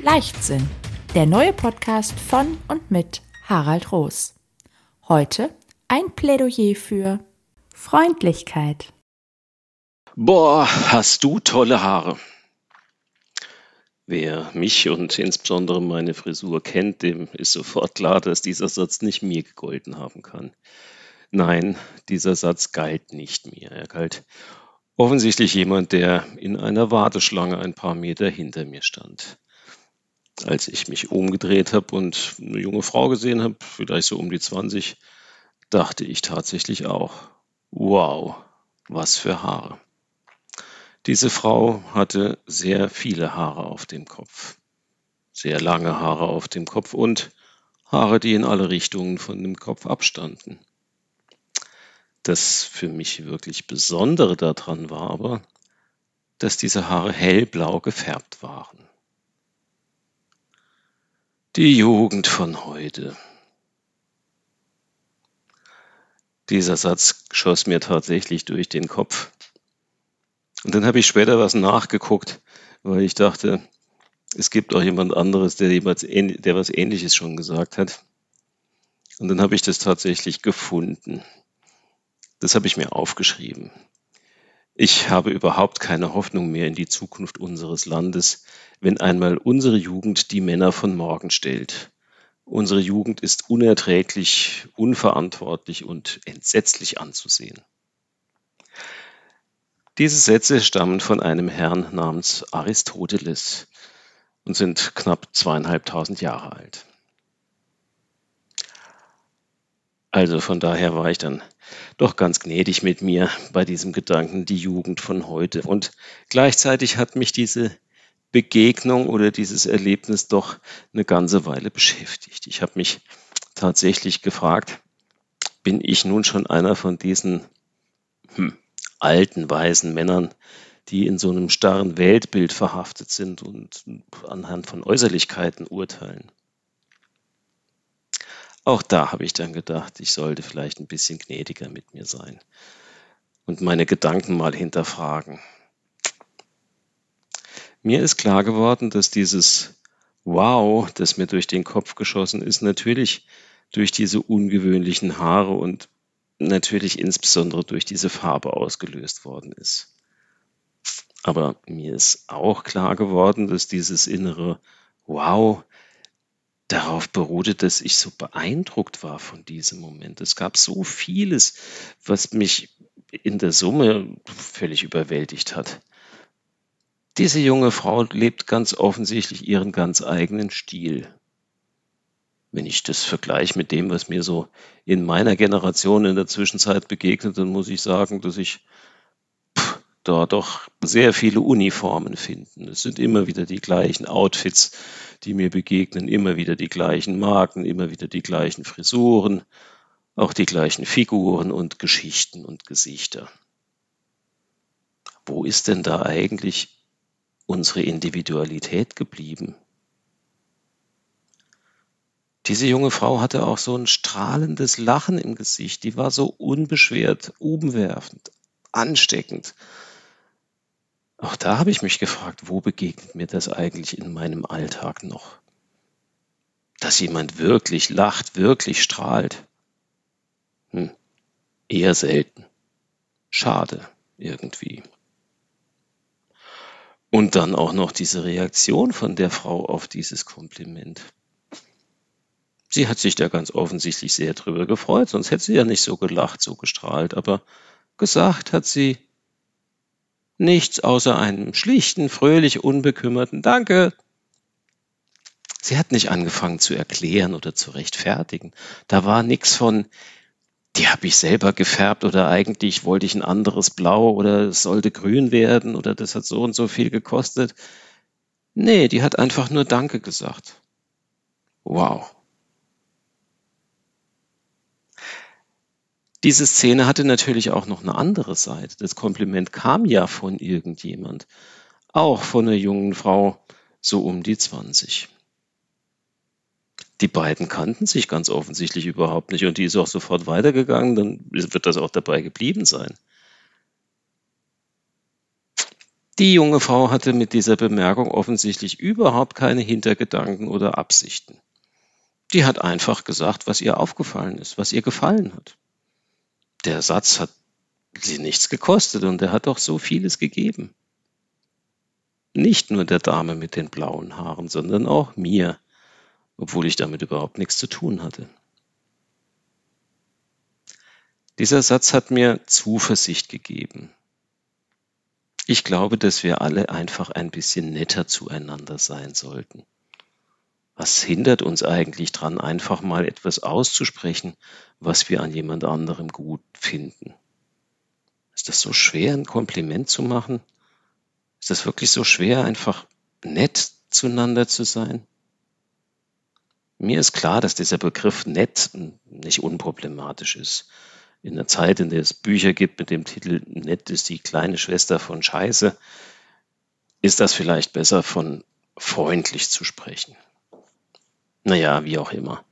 Leichtsinn, der neue Podcast von und mit Harald Roos. Heute ein Plädoyer für Freundlichkeit. Boah, hast du tolle Haare. Wer mich und insbesondere meine Frisur kennt, dem ist sofort klar, dass dieser Satz nicht mir gegolten haben kann. Nein, dieser Satz galt nicht mir. Er galt offensichtlich jemand, der in einer Warteschlange ein paar Meter hinter mir stand. Als ich mich umgedreht habe und eine junge Frau gesehen habe, vielleicht so um die 20, dachte ich tatsächlich auch, wow, was für Haare. Diese Frau hatte sehr viele Haare auf dem Kopf, sehr lange Haare auf dem Kopf und Haare, die in alle Richtungen von dem Kopf abstanden. Das für mich wirklich Besondere daran war aber, dass diese Haare hellblau gefärbt waren. Die Jugend von heute. Dieser Satz schoss mir tatsächlich durch den Kopf. Und dann habe ich später was nachgeguckt, weil ich dachte, es gibt auch jemand anderes, der, jemals, der was Ähnliches schon gesagt hat. Und dann habe ich das tatsächlich gefunden. Das habe ich mir aufgeschrieben. Ich habe überhaupt keine Hoffnung mehr in die Zukunft unseres Landes, wenn einmal unsere Jugend die Männer von morgen stellt. Unsere Jugend ist unerträglich, unverantwortlich und entsetzlich anzusehen. Diese Sätze stammen von einem Herrn namens Aristoteles und sind knapp zweieinhalbtausend Jahre alt. Also von daher war ich dann doch ganz gnädig mit mir bei diesem Gedanken, die Jugend von heute. Und gleichzeitig hat mich diese Begegnung oder dieses Erlebnis doch eine ganze Weile beschäftigt. Ich habe mich tatsächlich gefragt, bin ich nun schon einer von diesen hm, alten, weisen Männern, die in so einem starren Weltbild verhaftet sind und anhand von Äußerlichkeiten urteilen? Auch da habe ich dann gedacht, ich sollte vielleicht ein bisschen gnädiger mit mir sein und meine Gedanken mal hinterfragen. Mir ist klar geworden, dass dieses Wow, das mir durch den Kopf geschossen ist, natürlich durch diese ungewöhnlichen Haare und natürlich insbesondere durch diese Farbe ausgelöst worden ist. Aber mir ist auch klar geworden, dass dieses innere Wow darauf beruhte, dass ich so beeindruckt war von diesem Moment. Es gab so vieles, was mich in der Summe völlig überwältigt hat. Diese junge Frau lebt ganz offensichtlich ihren ganz eigenen Stil. Wenn ich das vergleiche mit dem, was mir so in meiner Generation in der Zwischenzeit begegnet, dann muss ich sagen, dass ich da doch sehr viele Uniformen finden. Es sind immer wieder die gleichen Outfits, die mir begegnen, immer wieder die gleichen Marken, immer wieder die gleichen Frisuren, auch die gleichen Figuren und Geschichten und Gesichter. Wo ist denn da eigentlich unsere Individualität geblieben? Diese junge Frau hatte auch so ein strahlendes Lachen im Gesicht, die war so unbeschwert, umwerfend, ansteckend. Auch da habe ich mich gefragt, wo begegnet mir das eigentlich in meinem Alltag noch? Dass jemand wirklich lacht, wirklich strahlt. Hm, eher selten. Schade irgendwie. Und dann auch noch diese Reaktion von der Frau auf dieses Kompliment. Sie hat sich da ganz offensichtlich sehr drüber gefreut, sonst hätte sie ja nicht so gelacht, so gestrahlt, aber gesagt hat sie, Nichts außer einem schlichten, fröhlich unbekümmerten Danke. Sie hat nicht angefangen zu erklären oder zu rechtfertigen. Da war nichts von, die habe ich selber gefärbt oder eigentlich wollte ich ein anderes Blau oder es sollte grün werden oder das hat so und so viel gekostet. Nee, die hat einfach nur Danke gesagt. Wow. Diese Szene hatte natürlich auch noch eine andere Seite. Das Kompliment kam ja von irgendjemand, auch von einer jungen Frau, so um die 20. Die beiden kannten sich ganz offensichtlich überhaupt nicht und die ist auch sofort weitergegangen, dann wird das auch dabei geblieben sein. Die junge Frau hatte mit dieser Bemerkung offensichtlich überhaupt keine Hintergedanken oder Absichten. Die hat einfach gesagt, was ihr aufgefallen ist, was ihr gefallen hat. Der Satz hat sie nichts gekostet und er hat doch so vieles gegeben. Nicht nur der Dame mit den blauen Haaren, sondern auch mir, obwohl ich damit überhaupt nichts zu tun hatte. Dieser Satz hat mir Zuversicht gegeben. Ich glaube, dass wir alle einfach ein bisschen netter zueinander sein sollten. Was hindert uns eigentlich dran, einfach mal etwas auszusprechen, was wir an jemand anderem gut finden? Ist das so schwer, ein Kompliment zu machen? Ist das wirklich so schwer, einfach nett zueinander zu sein? Mir ist klar, dass dieser Begriff nett nicht unproblematisch ist. In der Zeit, in der es Bücher gibt mit dem Titel Nett ist die kleine Schwester von Scheiße, ist das vielleicht besser von freundlich zu sprechen. Naja, wie auch immer.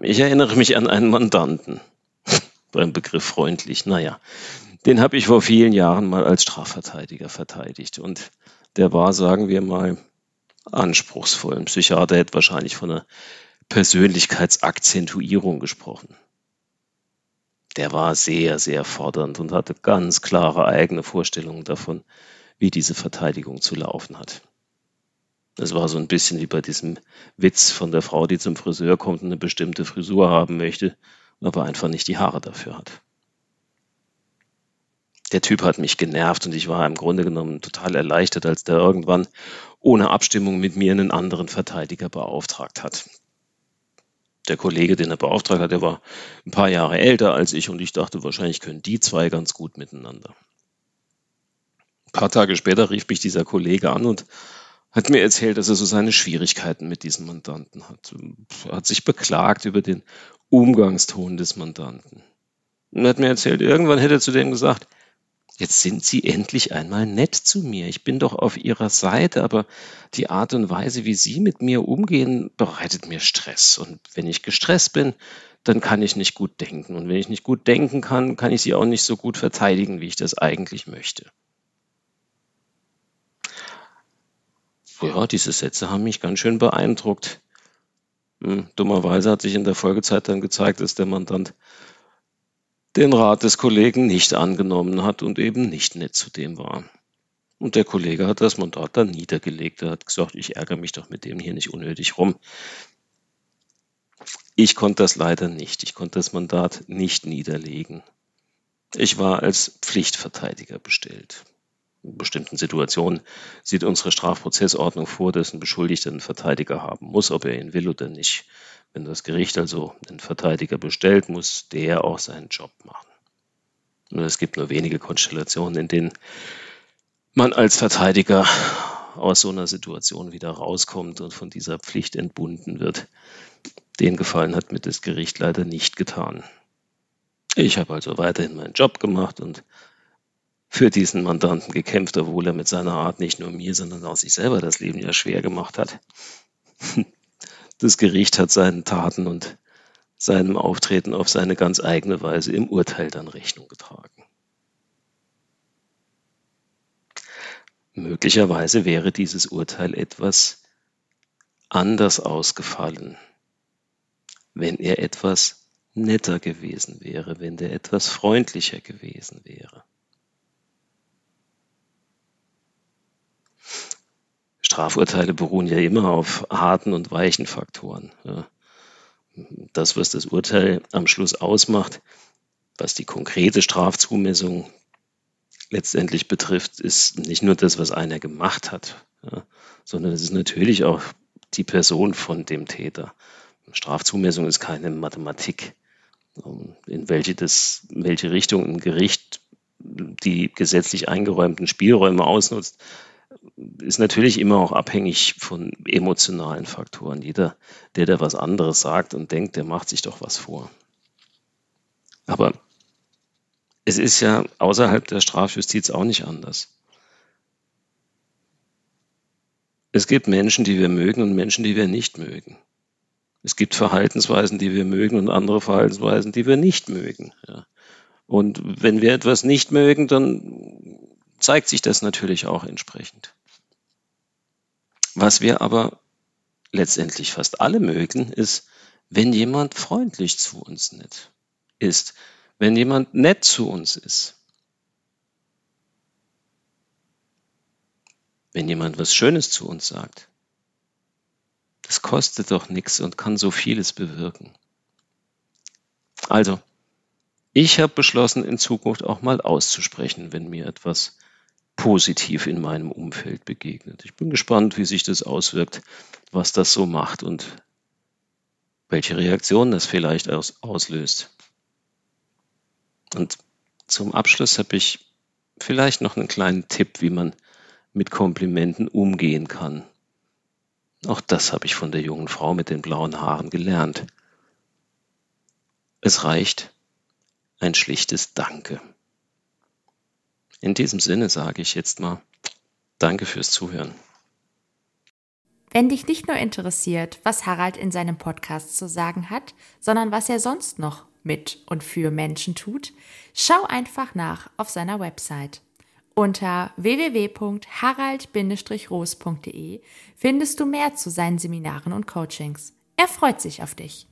Ich erinnere mich an einen Mandanten beim Begriff freundlich. Naja, den habe ich vor vielen Jahren mal als Strafverteidiger verteidigt. Und der war, sagen wir mal, anspruchsvoll. Ein Psychiater hätte wahrscheinlich von einer Persönlichkeitsakzentuierung gesprochen. Der war sehr, sehr fordernd und hatte ganz klare eigene Vorstellungen davon, wie diese Verteidigung zu laufen hat. Es war so ein bisschen wie bei diesem Witz von der Frau, die zum Friseur kommt und eine bestimmte Frisur haben möchte, aber einfach nicht die Haare dafür hat. Der Typ hat mich genervt und ich war im Grunde genommen total erleichtert, als der irgendwann ohne Abstimmung mit mir einen anderen Verteidiger beauftragt hat. Der Kollege, den er beauftragt hat, der war ein paar Jahre älter als ich und ich dachte, wahrscheinlich können die zwei ganz gut miteinander. Ein paar Tage später rief mich dieser Kollege an und hat mir erzählt, dass er so seine Schwierigkeiten mit diesem Mandanten hat. Er hat sich beklagt über den Umgangston des Mandanten. Und hat mir erzählt, irgendwann hätte er zu dem gesagt, jetzt sind Sie endlich einmal nett zu mir. Ich bin doch auf Ihrer Seite, aber die Art und Weise, wie Sie mit mir umgehen, bereitet mir Stress. Und wenn ich gestresst bin, dann kann ich nicht gut denken. Und wenn ich nicht gut denken kann, kann ich Sie auch nicht so gut verteidigen, wie ich das eigentlich möchte. Ja, diese Sätze haben mich ganz schön beeindruckt. Hm, dummerweise hat sich in der Folgezeit dann gezeigt, dass der Mandant den Rat des Kollegen nicht angenommen hat und eben nicht nett zu dem war. Und der Kollege hat das Mandat dann niedergelegt. Er hat gesagt, ich ärgere mich doch mit dem hier nicht unnötig rum. Ich konnte das leider nicht. Ich konnte das Mandat nicht niederlegen. Ich war als Pflichtverteidiger bestellt bestimmten Situationen sieht unsere Strafprozessordnung vor, dass ein Beschuldigter einen Verteidiger haben muss, ob er ihn will oder nicht. Wenn das Gericht also einen Verteidiger bestellt, muss der auch seinen Job machen. Und es gibt nur wenige Konstellationen, in denen man als Verteidiger aus so einer Situation wieder rauskommt und von dieser Pflicht entbunden wird. Den Gefallen hat mir das Gericht leider nicht getan. Ich habe also weiterhin meinen Job gemacht und für diesen Mandanten gekämpft, obwohl er mit seiner Art nicht nur mir, sondern auch sich selber das Leben ja schwer gemacht hat. Das Gericht hat seinen Taten und seinem Auftreten auf seine ganz eigene Weise im Urteil dann Rechnung getragen. Möglicherweise wäre dieses Urteil etwas anders ausgefallen, wenn er etwas netter gewesen wäre, wenn er etwas freundlicher gewesen wäre. Strafurteile beruhen ja immer auf harten und weichen Faktoren. Das, was das Urteil am Schluss ausmacht, was die konkrete Strafzumessung letztendlich betrifft, ist nicht nur das, was einer gemacht hat, sondern es ist natürlich auch die Person von dem Täter. Strafzumessung ist keine Mathematik, in welche, das, welche Richtung ein Gericht die gesetzlich eingeräumten Spielräume ausnutzt, ist natürlich immer auch abhängig von emotionalen Faktoren. Jeder, der da was anderes sagt und denkt, der macht sich doch was vor. Aber es ist ja außerhalb der Strafjustiz auch nicht anders. Es gibt Menschen, die wir mögen und Menschen, die wir nicht mögen. Es gibt Verhaltensweisen, die wir mögen und andere Verhaltensweisen, die wir nicht mögen. Ja. Und wenn wir etwas nicht mögen, dann zeigt sich das natürlich auch entsprechend. Was wir aber letztendlich fast alle mögen, ist, wenn jemand freundlich zu uns ist, wenn jemand nett zu uns ist. wenn jemand was Schönes zu uns sagt. Das kostet doch nichts und kann so vieles bewirken. Also, ich habe beschlossen, in Zukunft auch mal auszusprechen, wenn mir etwas positiv in meinem Umfeld begegnet. Ich bin gespannt, wie sich das auswirkt, was das so macht und welche Reaktion das vielleicht aus, auslöst. Und zum Abschluss habe ich vielleicht noch einen kleinen Tipp, wie man mit Komplimenten umgehen kann. Auch das habe ich von der jungen Frau mit den blauen Haaren gelernt. Es reicht ein schlichtes Danke. In diesem Sinne sage ich jetzt mal Danke fürs Zuhören. Wenn dich nicht nur interessiert, was Harald in seinem Podcast zu sagen hat, sondern was er sonst noch mit und für Menschen tut, schau einfach nach auf seiner Website unter www.harald-roos.de findest du mehr zu seinen Seminaren und Coachings. Er freut sich auf dich.